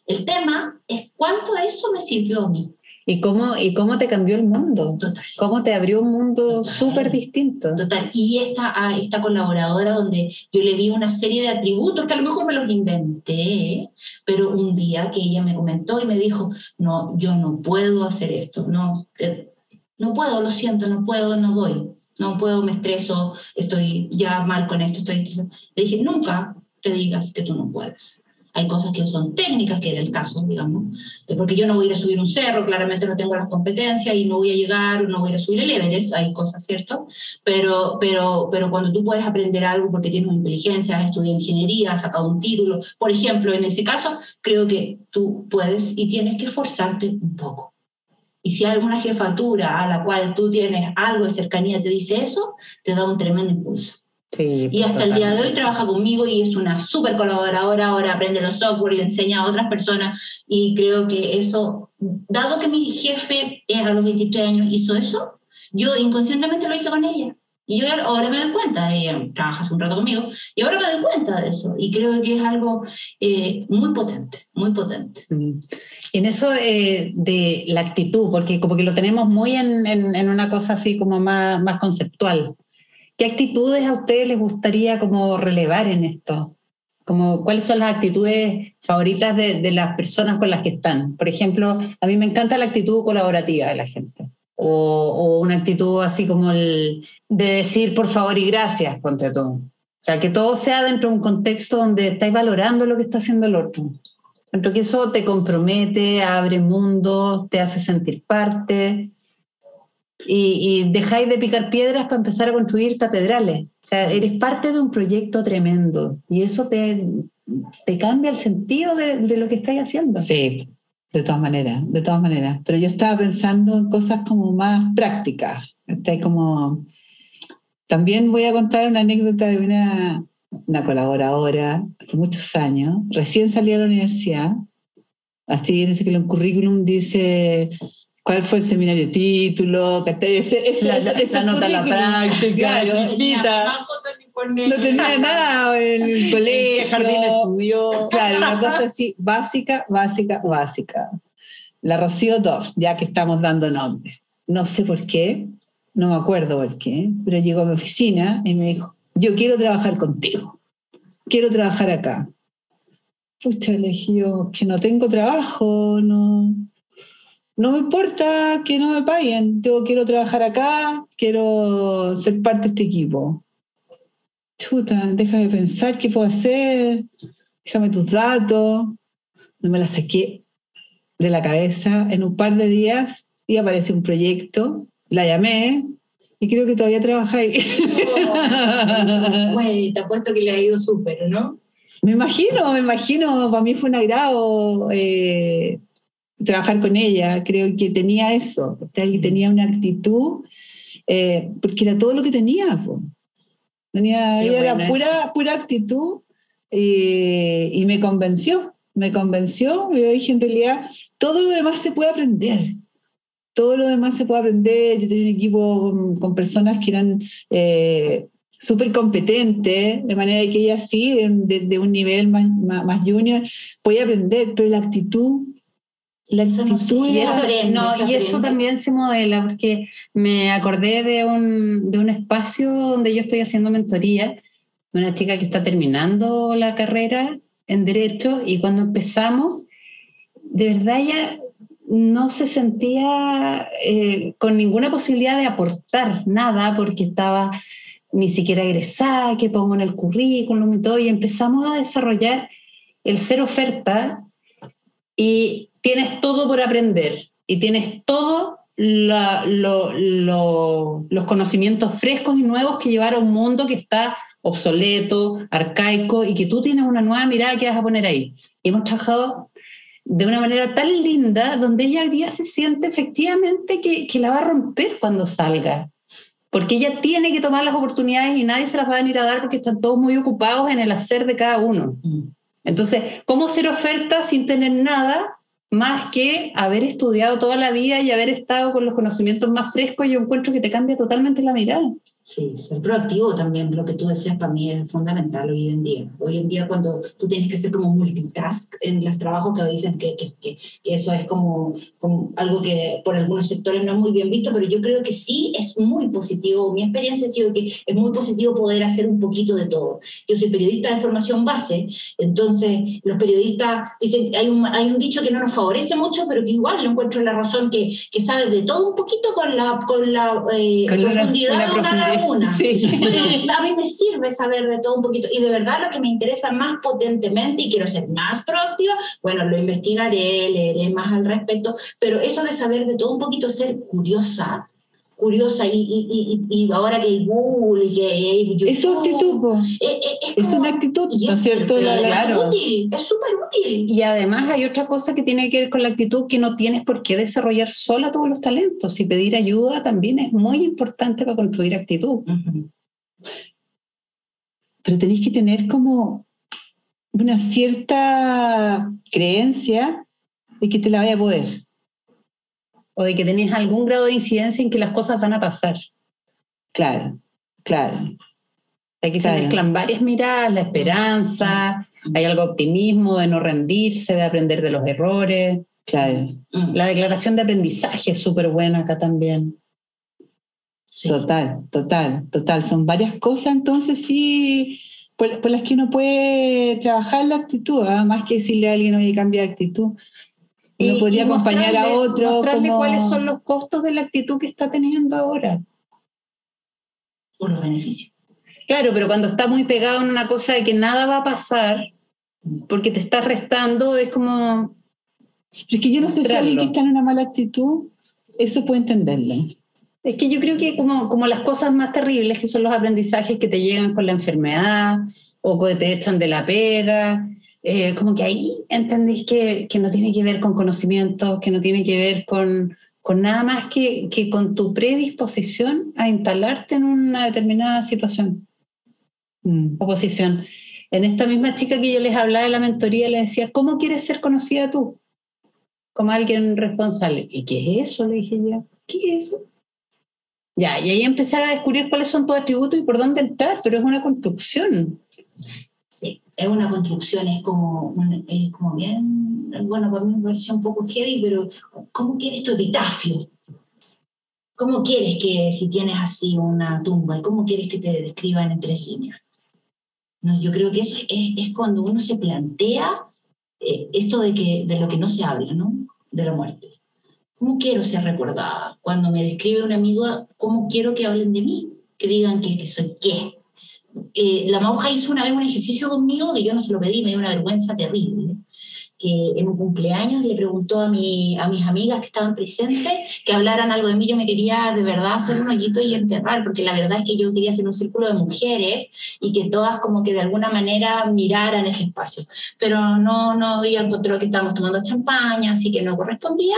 Speaker 3: El tema es cuánto eso me sirvió a mí.
Speaker 2: ¿Y cómo, ¿Y cómo te cambió el mundo?
Speaker 3: Total.
Speaker 2: ¿Cómo te abrió un mundo súper distinto?
Speaker 3: Total. Y esta, a esta colaboradora donde yo le vi una serie de atributos que a lo mejor me los inventé, pero un día que ella me comentó y me dijo, no, yo no puedo hacer esto, no, eh, no puedo, lo siento, no puedo, no doy, no puedo, me estreso, estoy ya mal con esto, estoy estresada. Le dije, nunca te digas que tú no puedes. Hay cosas que son técnicas, que era el caso, digamos, porque yo no voy a ir a subir un cerro, claramente no tengo las competencias y no voy a llegar, no voy a ir a subir el Everest, hay cosas, ¿cierto? Pero, pero, pero cuando tú puedes aprender algo porque tienes inteligencia, has estudiado ingeniería, has sacado un título, por ejemplo, en ese caso, creo que tú puedes y tienes que esforzarte un poco. Y si alguna jefatura a la cual tú tienes algo de cercanía te dice eso, te da un tremendo impulso.
Speaker 2: Sí,
Speaker 3: Y hasta el día de hoy trabaja conmigo y es una súper colaboradora, ahora aprende los software y enseña a otras personas y creo que eso, dado que mi jefe a los 23 años hizo eso, yo inconscientemente lo hice con ella. Y yo ahora me doy cuenta, ella trabaja hace un rato conmigo, y ahora me doy cuenta de eso. Y creo que es algo eh, muy potente, muy potente.
Speaker 2: Mm. En eso eh, de la actitud, porque como que lo tenemos muy en, en- en una cosa así como más, más conceptual. ¿Qué actitudes a ustedes les gustaría como relevar en esto? Como, ¿Cuáles son las actitudes favoritas de, de las personas con las que están? Por ejemplo, a mí me encanta la actitud colaborativa de la gente. O, o una actitud así como el de decir por favor y gracias, ponte tú. O sea, que todo sea dentro de un contexto donde estáis valorando lo que está haciendo el otro. Entonces que eso te compromete, abre mundos, te hace sentir parte y, y dejáis de picar piedras para empezar a construir catedrales. O sea, eres parte de un proyecto tremendo y eso te, te cambia el sentido de, de lo que estáis haciendo.
Speaker 1: Sí, de todas maneras, de todas maneras. Pero yo estaba pensando en cosas como más prácticas. Está como... También voy a contar una anécdota de una, una colaboradora hace muchos años, recién salí a la universidad, así ese que en el currículum dice cuál fue el seminario título, ese, ese,
Speaker 2: La-
Speaker 1: ese-
Speaker 2: la
Speaker 1: ese
Speaker 2: nota, la práctica,
Speaker 1: Claro,
Speaker 2: la visita.
Speaker 1: no tenía nada en el
Speaker 2: ¿En
Speaker 1: colegio.
Speaker 2: qué jardín estudió?
Speaker 1: Claro, una cosa así, básica, básica, básica. La Rocío Doff, ya que estamos dando nombre. No sé por qué, no me acuerdo por qué, pero llegó a mi oficina y me dijo, yo quiero trabajar contigo, quiero trabajar acá. Pucha, le dije yo, que no tengo trabajo, no, no me importa que no me paguen, yo quiero trabajar acá, quiero ser parte de este equipo. Chuta, déjame pensar qué puedo hacer, déjame tus datos. No me la saqué de la cabeza en un par de días y apareció un proyecto, la llamé y creo que todavía trabaja ahí.
Speaker 3: Bueno, te apuesto que le ha ido súper, ¿no?
Speaker 1: me imagino, me imagino, para mí fue un agrado eh, trabajar con ella, creo que tenía eso, ¿cachai? tenía una actitud, eh, porque era todo lo que tenía. po. Tenía, ella era pura, pura actitud eh, y me convenció, me convenció, yo dije en realidad, todo lo demás se puede aprender. Todo lo demás se puede aprender. Yo tenía un equipo con, con personas que eran eh, súper competentes, de manera que ella sí, de, de un nivel más, más, más junior, podía aprender, pero la actitud, la
Speaker 3: Eso no sé
Speaker 1: actitud
Speaker 3: si
Speaker 2: Y eso,
Speaker 3: aprende,
Speaker 2: no, y eso también se modela, porque me acordé de un, de un espacio donde yo estoy haciendo mentoría, de una chica que está terminando la carrera en Derecho, y cuando empezamos, de verdad ella no se sentía eh, con ninguna posibilidad de aportar nada, porque estaba ni siquiera egresada, que pongo en el currículum y todo, y empezamos a desarrollar el ser oferta y tienes todo por aprender y tienes todos los conocimientos frescos y nuevos que llevar a un mundo que está obsoleto, arcaico y que tú tienes una nueva mirada que vas a poner ahí. Y hemos trabajado de una manera tan linda donde ella día se siente efectivamente que, que la va a romper cuando salga. Porque ella tiene que tomar las oportunidades y nadie se las va a venir a dar porque están todos muy ocupados en el hacer de cada uno. Entonces, ¿cómo ser oferta sin tener nada más que haber estudiado toda la vida y haber estado con los conocimientos más frescos? Yo encuentro que te cambia totalmente la mirada.
Speaker 3: Sí, ser proactivo también, lo que tú decías para mí es fundamental hoy en día. Hoy en día cuando tú tienes que ser como multitask en los trabajos que dicen que, que, que, que eso es como, como algo que por algunos sectores no es muy bien visto, pero yo creo que sí es muy positivo. Mi experiencia ha sido que es muy positivo poder hacer un poquito de todo. Yo soy periodista de formación base, entonces los periodistas dicen, hay un, hay un dicho que no nos favorece mucho, pero que igual lo encuentro la razón, que, que sabe de todo un poquito con la, con la, eh, profundidad de una
Speaker 2: Sí.
Speaker 3: Bueno, a mí me sirve saber de todo un poquito y de verdad lo que me interesa más potentemente y quiero ser más proactiva, bueno, lo investigaré, leeré más al respecto, pero eso de saber de todo un poquito, ser curiosa, curiosa y, y, y, y ahora que Google y que YouTube,
Speaker 1: Es actitud,
Speaker 3: es,
Speaker 1: es
Speaker 3: como-
Speaker 1: una actitud, ¿no es cierto?
Speaker 3: pero
Speaker 1: La- la-
Speaker 2: claro.
Speaker 3: útil, es súper útil.
Speaker 2: Y además hay otra cosa que tiene que ver con la actitud que no tienes por qué desarrollar sola todos los talentos y pedir ayuda también es muy importante para construir actitud.
Speaker 1: Pero tenéis que tener como una cierta creencia de que te la vaya a poder.
Speaker 2: O de que tenés algún grado de incidencia en que las cosas van a pasar.
Speaker 1: Claro, claro.
Speaker 2: Aquí
Speaker 1: Claro.
Speaker 2: se mezclan varias miradas, la esperanza, hay algo de optimismo, de no rendirse, de aprender de los errores. Claro.
Speaker 3: Mm,
Speaker 2: La declaración de aprendizaje es súper buena acá también.
Speaker 3: sí.
Speaker 1: Total, total, total. Son varias cosas, entonces sí, por, por las que uno puede trabajar la actitud, ¿ah? más que decirle a alguien, oye, cambia de actitud.
Speaker 2: Y-
Speaker 1: podría
Speaker 2: y
Speaker 1: acompañar a
Speaker 2: mostrarle-
Speaker 1: otro.
Speaker 2: Mostrarle
Speaker 1: como-
Speaker 2: cuáles son los costos de la actitud que está teniendo ahora.
Speaker 3: Por los beneficios.
Speaker 2: Claro, pero cuando está muy pegado en una cosa de que nada va a pasar, porque te está restando, es como,
Speaker 1: es que yo no sé si alguien que está en una mala actitud, eso puede entenderlo.
Speaker 2: Es que yo creo que como, como las cosas más terribles, que son los aprendizajes que te llegan con la enfermedad o que te echan de la pega, eh, como que ahí entendís que, que no tiene que ver con conocimientos, que no tiene que ver con, con nada más que, que con tu predisposición a instalarte en una determinada situación
Speaker 1: Mm.
Speaker 2: o posición. En esta misma chica que yo les hablaba de la mentoría, le decía, ¿cómo quieres ser conocida tú? Como alguien responsable. ¿Y qué es eso? Le dije yo. ¿Qué es eso? Ya, y ahí empezar a descubrir cuáles son tus atributos y por dónde entrar, pero es una construcción.
Speaker 3: Es una construcción, es como, un- como bien, bueno, para mí me pareció un poco heavy, pero ¿cómo quieres tu epitafio? ¿Cómo quieres que si tienes así una tumba y cómo quieres que te describan en tres líneas? No, yo creo que eso es, es cuando uno se plantea eh, esto de, que, de lo que no se habla, ¿no? De la muerte. ¿Cómo quiero ser recordada? Cuando me describe un amigo, ¿cómo quiero que hablen de mí? Que digan que soy qué. Eh, la Mauja hizo una vez un ejercicio conmigo que yo no se lo pedí, me dio una vergüenza terrible. Que en un cumpleaños le preguntó a, mi, a mis amigas que estaban presentes que hablaran algo de mí. Yo me quería de verdad hacer un hoyito y enterrar, porque la verdad es que yo quería hacer un círculo de mujeres y que todas como que de alguna manera miraran ese espacio. Pero no, no, ella encontró que estábamos tomando champaña, así que no correspondía.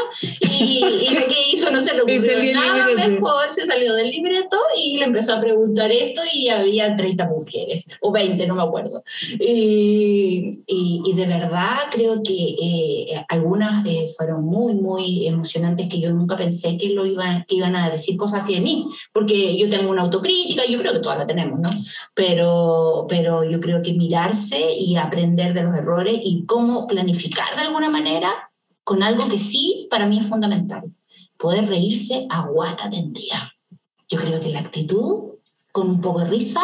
Speaker 3: Y, y lo que hizo no se le ocurrió nada mejor, se salió del libreto y le empezó a preguntar esto y había 30 mujeres, o 20, no me acuerdo. Y, y- y de verdad creo que eh, algunas eh, fueron muy, muy emocionantes que yo nunca pensé que, lo iban, que iban a decir cosas así de mí, porque yo tengo una autocrítica, yo creo que todas la tenemos, ¿no? Pero, pero yo creo que mirarse y aprender de los errores y cómo planificar de alguna manera con algo que sí para mí es fundamental, poder reírse a guata tendría. Yo creo que la actitud, con un poco de risa,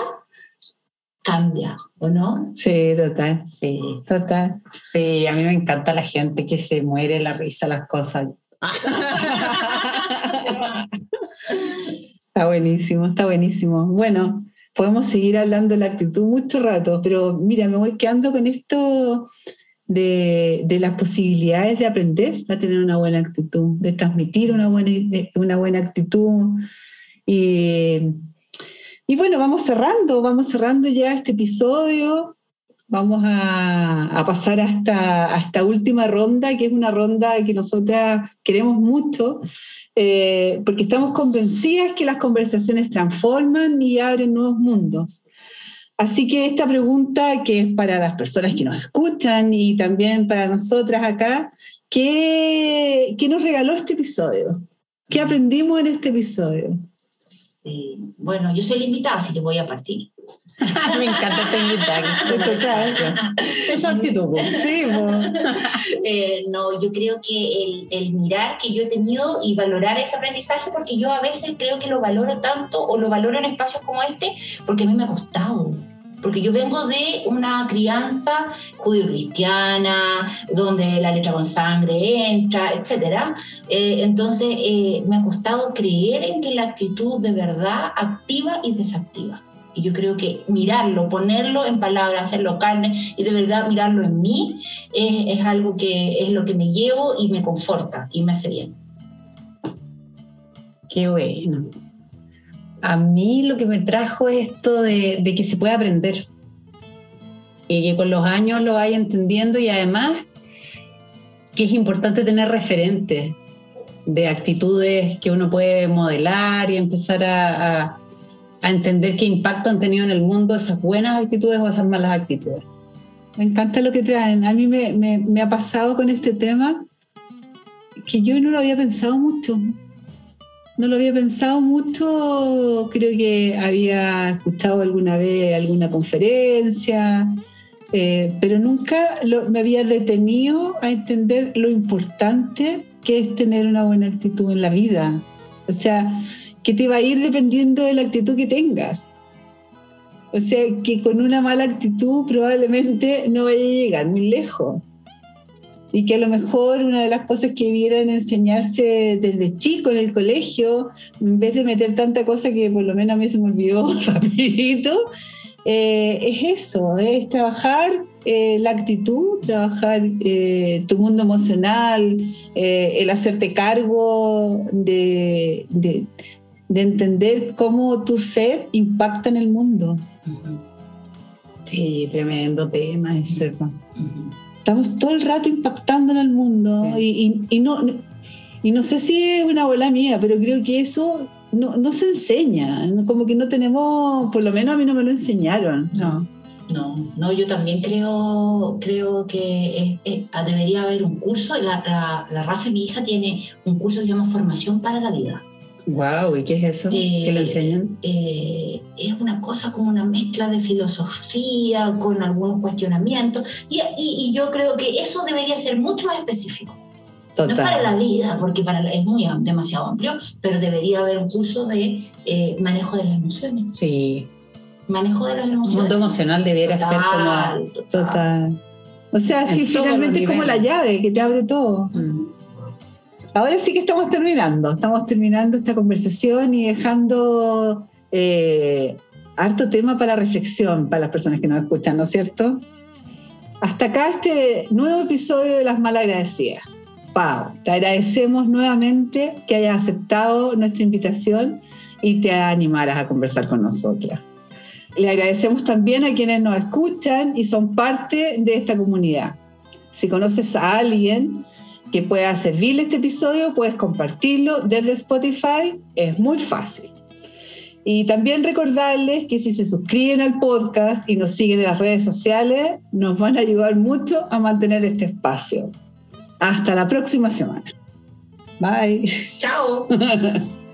Speaker 3: cambia, ¿o no?
Speaker 1: Sí, total.
Speaker 2: Sí,
Speaker 1: Total.
Speaker 2: sí, a mí me encanta la gente que se muere la risa las cosas.
Speaker 1: Está buenísimo, está buenísimo. Bueno, podemos seguir hablando de la actitud mucho rato, pero mira, me voy quedando con esto de, de las posibilidades de aprender a tener una buena actitud, de transmitir una buena, una buena actitud. Y, y bueno, vamos cerrando, vamos cerrando ya este episodio. Vamos a, pasar a esta, a esta última ronda, que es una ronda que nosotras queremos mucho, eh, porque estamos convencidas que las conversaciones transforman y abren nuevos mundos. Así que esta pregunta, que es para las personas que nos escuchan y también para nosotras acá, ¿qué, qué nos regaló este episodio? ¿Qué aprendimos en este episodio?
Speaker 3: Sí. Bueno, yo soy la invitada, así que voy a partir.
Speaker 2: me encanta esta invitada. Esa es su actitud.
Speaker 1: Sí.
Speaker 3: Eh, no, yo creo que el, el mirar que yo he tenido y valorar ese aprendizaje, porque yo a veces creo que lo valoro tanto o lo valoro en espacios como este, porque a mí me ha costado. Porque yo vengo de una crianza judío-cristiana, donde la letra con sangre entra, etc. entonces, eh, me ha costado creer en que la actitud de verdad activa y desactiva. Y yo creo que mirarlo, ponerlo en palabras, hacerlo carne y de verdad mirarlo en mí es, es algo que es lo que me llevo y me conforta y me hace bien.
Speaker 2: Qué bueno. A mí lo que me trajo es esto de, que se puede aprender. Y que con los años lo vaya entendiendo y además que es importante tener referentes de actitudes que uno puede modelar y empezar a, entender qué impacto han tenido en el mundo esas buenas actitudes o esas malas actitudes.
Speaker 1: Me encanta lo que traen. A mí me ha pasado con este tema que yo no lo había pensado mucho. No lo había pensado mucho. Creo que había escuchado alguna vez alguna conferencia, eh, pero nunca me había detenido a entender lo importante que es tener una buena actitud en la vida. O sea, que te va a ir dependiendo de la actitud que tengas. O sea, que con una mala actitud probablemente no vaya a llegar muy lejos. Y que a lo mejor una de las cosas que debieran enseñarse desde chico en el colegio, en vez de meter tanta cosa que por lo menos a mí se me olvidó rapidito, eh, es eso, es trabajar eh, la actitud, trabajar eh, tu mundo emocional, eh, el hacerte cargo de, de- de entender cómo tu ser impacta en el mundo.
Speaker 2: Sí, tremendo tema ese.
Speaker 1: Estamos todo el rato impactando en el mundo
Speaker 2: Sí.
Speaker 1: y, y- y no, y no sé si es una bola mía, pero creo que eso no, no se enseña, como que no tenemos, por lo menos a mí no me lo enseñaron.
Speaker 2: No.
Speaker 3: No, no, yo también creo, creo que es- es- ah, debería haber un curso. La, la, la Rafa, mi hija, tiene un curso que se llama Formación para la Vida.
Speaker 2: Wow, ¿y qué es eso?
Speaker 3: Eh,
Speaker 2: ¿Qué le enseñan?
Speaker 3: eh, es una cosa como una mezcla de filosofía con algunos cuestionamientos y, y- y yo creo que eso debería ser mucho más específico. No es para la vida, porque para la- es muy demasiado amplio, pero debería haber un curso de eh, manejo de las emociones.
Speaker 2: Sí.
Speaker 3: Manejo de las
Speaker 2: El
Speaker 3: emociones.
Speaker 2: mundo emocional debiera ser como.
Speaker 3: Total, total.
Speaker 1: Total. O sea,
Speaker 2: En
Speaker 1: sí, finalmente es como la llave que te abre todo.
Speaker 2: Mm.
Speaker 1: Ahora sí que estamos terminando, estamos terminando esta conversación y dejando eh, harto tema para reflexión para las personas que nos escuchan, ¿no es cierto? Hasta acá este nuevo episodio de Las Malagradecidas. Pau, te agradecemos nuevamente que hayas aceptado nuestra invitación y te animaras a conversar con nosotras. Le agradecemos también a quienes nos escuchan y son parte de esta comunidad. Si conoces a alguien que pueda servirle este episodio, puedes compartirlo desde Spotify, es muy fácil. Y también recordarles que si se suscriben al podcast y nos siguen en las redes sociales, nos van a ayudar mucho a mantener este espacio. Hasta la próxima semana. Bye.
Speaker 3: Chao.